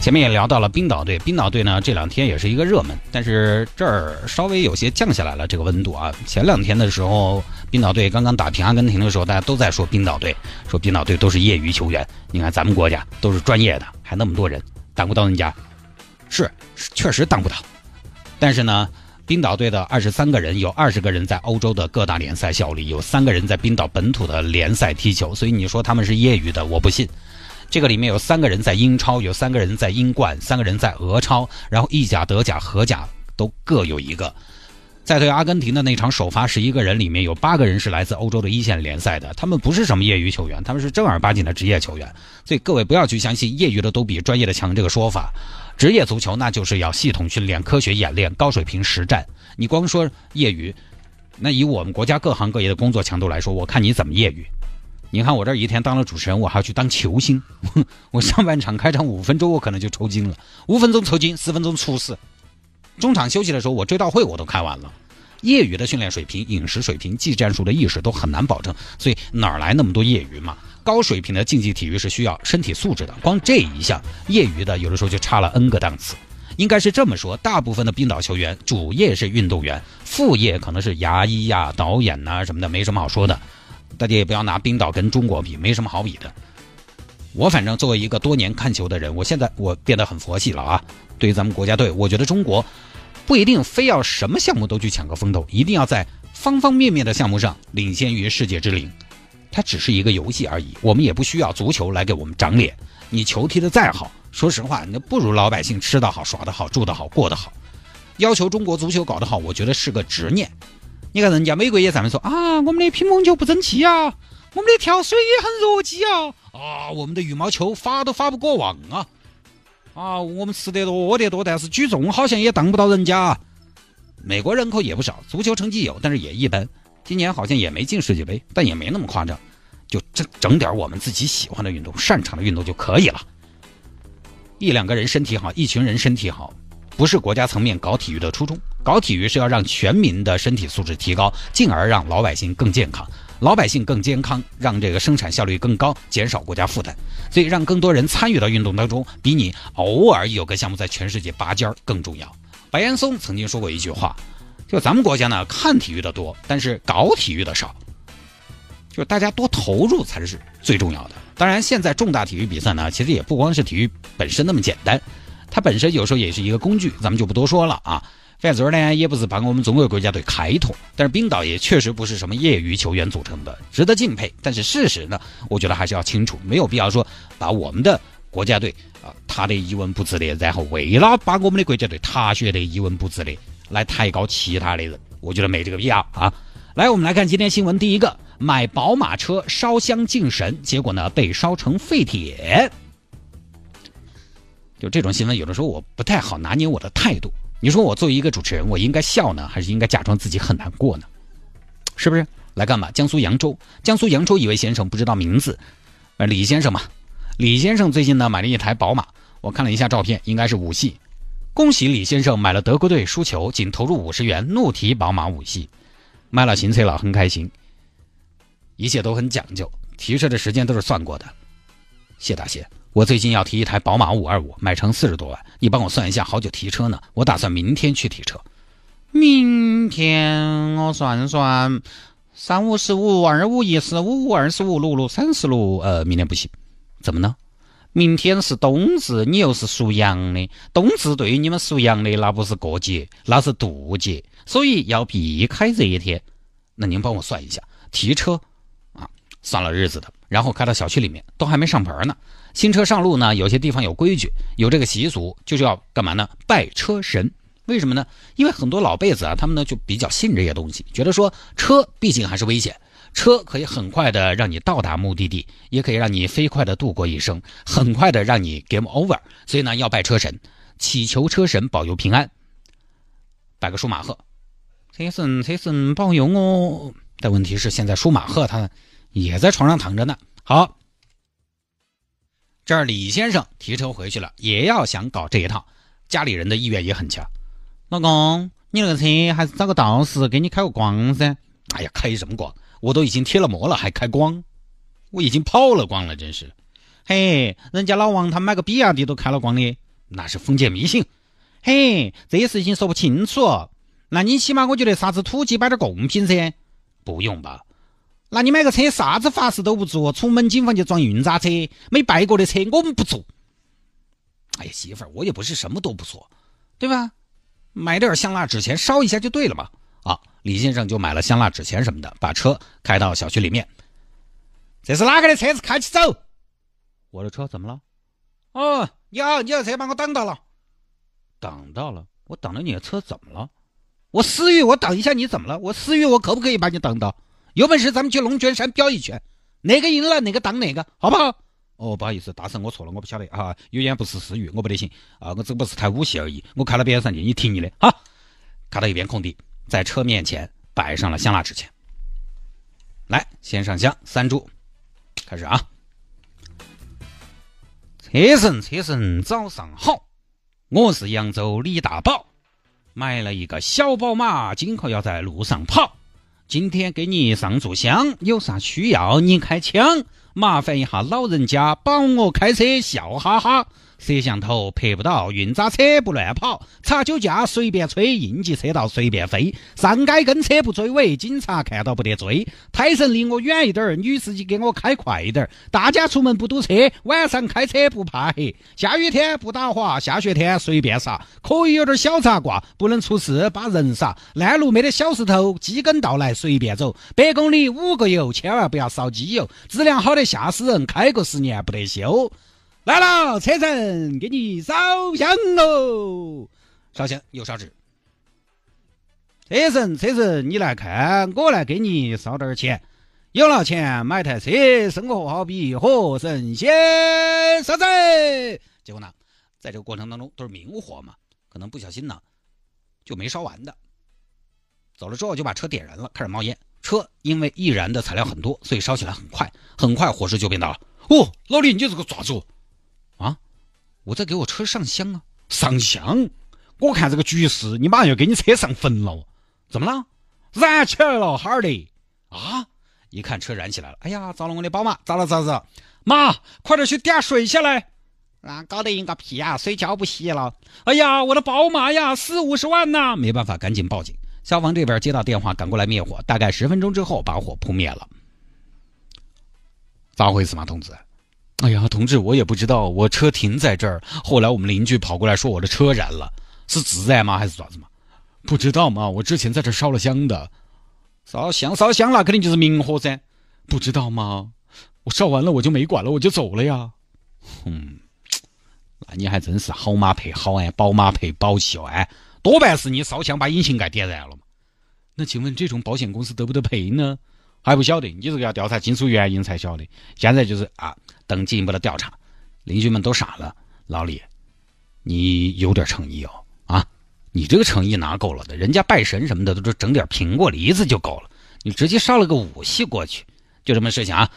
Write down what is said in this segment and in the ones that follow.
前面也聊到了冰岛队，冰岛队呢这两天也是一个热门，但是这儿稍微有些降下来了这个温度啊。前两天的时候，冰岛队刚刚打平阿根廷的时候，大家都在说冰岛队，说冰岛队都是业余球员。你看咱们国家都是专业的，还那么多人，当不到人家，是确实当不到。但是呢，冰岛队的二十三个人，有二十个人在欧洲的各大联赛效力，有三个人在冰岛本土的联赛踢球，所以你说他们是业余的，我不信。这个里面有三个人在英超，有三个人在英冠，三个人在俄超，然后意甲、德甲、荷甲都各有一个。在对阿根廷的那场首发十一个人里面有八个人是来自欧洲的一线联赛的，他们不是什么业余球员，他们是正儿八经的职业球员。所以各位不要去相信业余的都比专业的强这个说法。职业足球那就是要系统训练、科学演练、高水平实战。你光说业余，那以我们国家各行各业的工作强度来说，我看你怎么业余。你看我这一天当了主持人，我还要去当球星。我上半场开场五分钟，我可能就抽筋了。五分钟抽筋，十分钟出事。中场休息的时候，我追悼会我都开完了。业余的训练水平、饮食水平、技战术的意识都很难保证，所以哪来那么多业余嘛？高水平的竞技体育是需要身体素质的，光这一项业余的有的时候就差了 N 个档次。应该是这么说，大部分的冰岛球员主业是运动员，副业可能是牙医呀、导演呐什么的，没什么好说的。大家也不要拿冰岛跟中国比，没什么好比的。我反正作为一个多年看球的人，我现在我变得很佛系了啊。对于咱们国家队，我觉得中国不一定非要什么项目都去抢个风头，一定要在方方面面的项目上领先于世界之林。它只是一个游戏而已，我们也不需要足球来给我们长脸。你球踢得再好，说实话，那不如老百姓吃得好、耍得好、住得好、过得好。要求中国足球搞得好，我觉得是个执念。你看人家美国也在那说啊，我们的乒乓球不争气啊，我们的跳水也很弱鸡啊，啊，我们的羽毛球发都发不过网啊，啊，我们吃得多饿得多，但是举重好像也当不到人家。美国人口也不少，足球成绩有，但是也一般。今年好像也没进世界杯，但也没那么夸张，就整整点我们自己喜欢的运动、擅长的运动就可以了。一两个人身体好，一群人身体好。不是国家层面搞体育的初衷，搞体育是要让全民的身体素质提高，进而让老百姓更健康，老百姓更健康，让这个生产效率更高，减少国家负担。所以让更多人参与到运动当中，比你偶尔有个项目在全世界拔尖儿更重要。白岩松曾经说过一句话，就咱们国家呢看体育的多，但是搞体育的少，就大家多投入才是最重要的。当然，现在重大体育比赛呢，其实也不光是体育本身那么简单。它本身有时候也是一个工具，咱们就不多说了啊。范子呢，也不是帮我们中国国家队开拓，但是冰岛也确实不是什么业余球员组成的，值得敬佩。但是事实呢，我觉得还是要清楚，没有必要说把我们的国家队啊，他的一文不值的，然后为了把我们的国家队他学的一文不值的来抬高其他的人，我觉得没这个必要啊。来，我们来看今天新闻，第一个，买宝马车烧香敬神，结果呢被烧成废铁。就这种新闻，有的时候我不太好拿捏我的态度。你说我作为一个主持人，我应该笑呢，还是应该假装自己很难过呢？是不是？来干嘛？江苏扬州，江苏扬州一位先生不知道名字，呃，李先生嘛。李先生最近呢买了一台宝马，我看了一下照片，应该是五系。恭喜李先生买了德国队输球，仅投入五十元，怒提宝马五系，买了新车了，很开心。一切都很讲究，提车的时间都是算过的。谢大谢。我最近要提一台宝马五二五，买成四十多万，你帮我算一下，好久提车呢？我打算明天去提车。明天我算算，三五十五，二五一十五，二十五六六三十六。呃，明天不行，怎么呢？明天是冬至，你又是属羊的，冬至对于你们属羊的那不是过节，那是渡节，所以要避开这一天。那您帮我算一下提车啊，算了日子的，然后开到小区里面，都还没上牌呢。新车上路呢，有些地方有规矩，有这个习俗，就是要干嘛呢？拜车神。为什么呢？因为很多老辈子啊，他们呢就比较信这些东西，觉得说车毕竟还是危险，车可以很快的让你到达目的地，也可以让你飞快的度过一生，很快的让你 game over。所以呢，要拜车神，祈求车神保佑平安，拜个舒马赫。车神车神保佑我。但问题是，现在舒马赫他也在床上躺着呢。好，这儿李先生提车回去了，也要想搞这一套，家里人的意愿也很强。老公，你那个车还是找个道士给你开个光噻。哎呀，开什么光？我都已经贴了膜了，还开光？我已经抛了光了，真是。嘿，人家老王他买个比亚迪都开了光的，那是封建迷信。嘿，这些事情说不清楚。那你起码我觉得啥子土鸡摆点贡品噻。不用吧？那你买个车啥子法事都不做，出门警方就装运渣车，没拜过的车我们不坐。哎呀，媳妇儿，我也不是什么都不做，对吧？买点香蜡纸钱烧一下就对了嘛。啊，李先生就买了香蜡纸钱什么的，把车开到小区里面。这是哪个的车子？开起走！我的车怎么了？哦，你好，你的车把我挡到了。挡到了？我挡了你的车怎么了？我思域，我挡一下你怎么了？我思域，我可不可以把你挡到？有本事咱们去龙泉山飙一圈，哪个赢了哪个挡哪个，好不好？哦，不好意思，大神，我错了，我不晓得啊，有眼不识思域，我不得行啊，我这不是台武戏而已，我开了边上去，你听你的，好，开到一边空地，在车面前摆上了香蜡纸钱，来，先上香，三炷，开始啊！车神，车神，早上好，我是扬州李大宝。买了一个小宝马，今后要在路上跑。今天给你上柱香，有啥需要你开枪，麻烦一下老人家帮我开车，笑哈哈。摄像头拍不到，运渣车不乱跑，查酒驾随便吹，应急车道随便飞，上街跟车不追尾，警察看到不得追。胎神离我远一点儿，女司机给我开快一点儿。大家出门不堵车，晚上开车不怕黑。下雨天不打滑，下雪天随便撒，可以有点小擦挂，不能出事把人撒。烂路没得小石头，机跟道来随便走。百公里五个油，千万不要烧机油，质量好的吓死人，开个十年不得修。来了，车神，给你烧香喽！烧香又烧纸。车神，车神，你来看，我来给你烧点钱。有了钱买台车，生活好比活神仙。烧子。结果呢，在这个过程当中都是明火嘛，可能不小心呢就没烧完的。走了之后就把车点燃了，开始冒烟。车因为易燃的材料很多，所以烧起来很快，很快火势就变大了。哦，老李，你这个爪子？我在给我车上香啊，上香！我看这个局势，你马上要给你车上坟了。怎么了？燃起来了，哈儿的！啊！一看车燃起来了，哎呀，糟了，我的宝马咋了？咋了？妈，快点去点水下来！啊搞得应个屁啊！水浇不熄了！哎呀，我的宝马呀，四五十万呐！没办法，赶紧报警。消防这边接到电话，赶过来灭火。大概十分钟之后，把火扑灭了。咋回事嘛，同志？哎呀，同志，我也不知道，我车停在这儿。后来我们邻居跑过来说我的车燃了，是自燃吗？还是咋子嘛？不知道嘛，我之前在这烧了香的，烧香烧香那肯定就是明火噻。不知道吗？我烧完了我就没管了，我就走了呀。嗯，那你还真是好马配好鞍，宝马配宝气哦，哎，多半是你烧香把引擎盖点燃了嘛。那请问这种保险公司得不得赔呢？还不晓得，你这个要调查清楚原因才晓得。现在就是啊。等进一步的调查，邻居们都傻了。老李，你有点诚意哦，啊，你这个诚意哪够了的？人家拜神什么的都是整点苹果梨子就够了，你直接烧了个武器过去，就这么事情啊。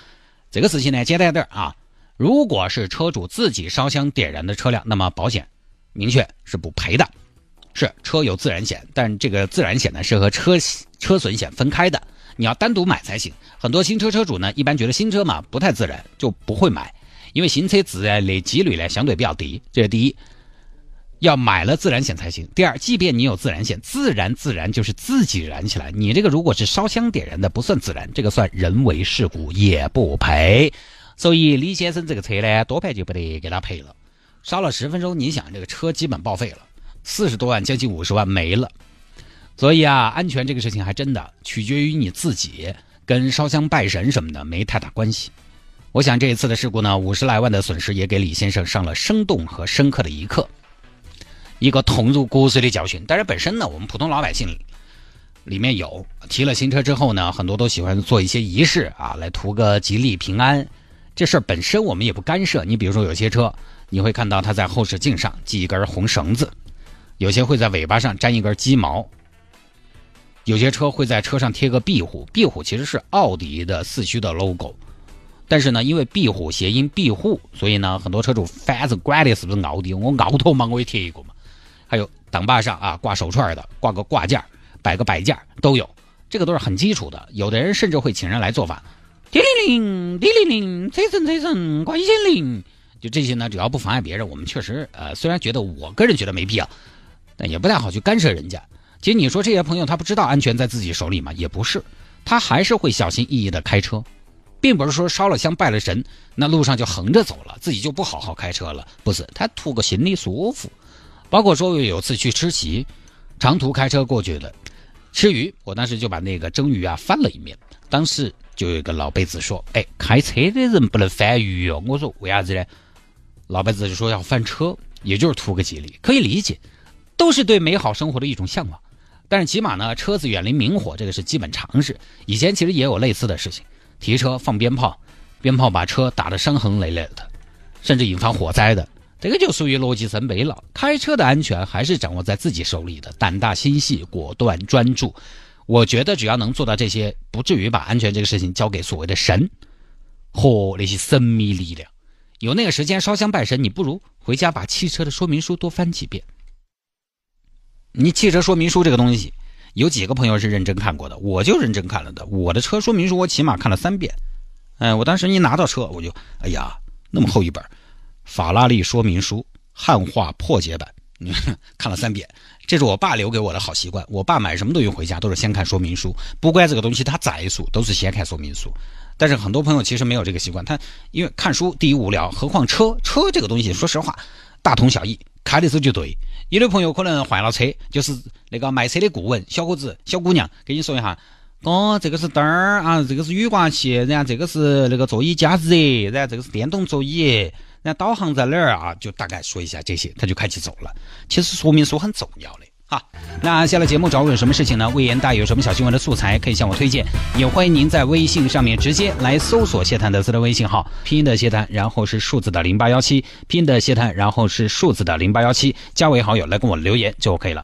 这个事情呢简单点啊，如果是车主自己烧香点燃的车辆，那么保险明确是不赔的。是车有自燃险，但这个自燃险呢是和车车损险分开的。你要单独买才行。很多新车车主呢，一般觉得新车嘛不太自然，就不会买，因为新车自燃的几率呢相对比较低。这是第一，要买了自燃险才行。第二，即便你有自燃险，自燃自燃就是自己燃起来，你这个如果是烧香点燃的，不算自燃，这个算人为事故也不赔。所以李先生这个车呢，多半就不得给他赔了。烧了十分钟，你想这个车基本报废了，四十多万，将近五十万没了。所以啊，安全这个事情还真的取决于你自己，跟烧香拜神什么的没太大关系。我想这一次的事故呢，五十来万的损失也给李先生上了生动和深刻的一课，一个痛入骨髓的教训。但是本身呢，我们普通老百姓里面有提了新车之后呢，很多都喜欢做一些仪式啊，来图个吉利平安。这事儿本身我们也不干涉。你比如说有些车，你会看到它在后视镜上系一根红绳子，有些会在尾巴上粘一根鸡毛。有些车会在车上贴个壁虎，壁虎其实是奥迪的四驱的 logo，但是呢，因为壁虎谐音庇护，所以呢，很多车主反正管的是不是奥迪，我奥拓嘛我也贴一个嘛。还有挡把上啊挂手串的，挂个挂件，摆个摆件都有，这个都是很基础的。有的人甚至会请人来做法，叮铃铃，叮铃铃，财神财神，关心铃，就这些呢，只要不妨碍别人，我们确实呃，虽然觉得我个人觉得没必要，但也不太好去干涉人家。其实你说这些朋友他不知道安全在自己手里吗？也不是，他还是会小心翼翼的开车，并不是说烧了香拜了神，那路上就横着走了，自己就不好好开车了。不是，他图个心里舒服。包括说有次去吃席，长途开车过去的，吃鱼，我当时就把那个蒸鱼啊翻了一面。当时就有一个老辈子说：“哎，开车的人不能翻鱼哦。”我说：“为啥子呢？”老辈子就说要翻车，也就是图个吉利，可以理解，都是对美好生活的一种向往。但是起码呢，车子远离明火，这个是基本常识。以前其实也有类似的事情，提车放鞭炮，鞭炮把车打得伤痕累累的，甚至引发火灾的，这个就属于逻辑层北了。开车的安全还是掌握在自己手里的，胆大心细、果断专注。我觉得只要能做到这些，不至于把安全这个事情交给所谓的神和那些神秘力量。有那个时间烧香拜神，你不如回家把汽车的说明书多翻几遍。你汽车说明书这个东西，有几个朋友是认真看过的？我就认真看了的。我的车说明书我起码看了三遍。哎，我当时一拿到车，我就哎呀，那么厚一本法拉利说明书汉化破解版，看了三遍。这是我爸留给我的好习惯。我爸买什么东西回家都是先看说明书，不管这个东西它再俗，都是先看说明书。但是很多朋友其实没有这个习惯，他因为看书第一无聊，何况车车这个东西，说实话大同小异，开的时候就对。有的朋友可能换了车，就是那个卖车的顾问小伙子、小姑娘，给你说一下，哦，这个是灯儿啊，这个是雨刮器，然后这个是那个座椅加热，然后这个是电动座椅，然后导航在哪儿啊？就大概说一下这些，他就开始走了。其实说明书很重要的。好，那下了节目找我有什么事情呢？魏延大有什么小新闻的素材可以向我推荐，也欢迎您在微信上面直接来搜索谢探德斯的微信号，拼音的谢探，然后是数字的零八幺七，拼音的谢探，然后是数字的零八幺七，加为好友来跟我留言就可以了。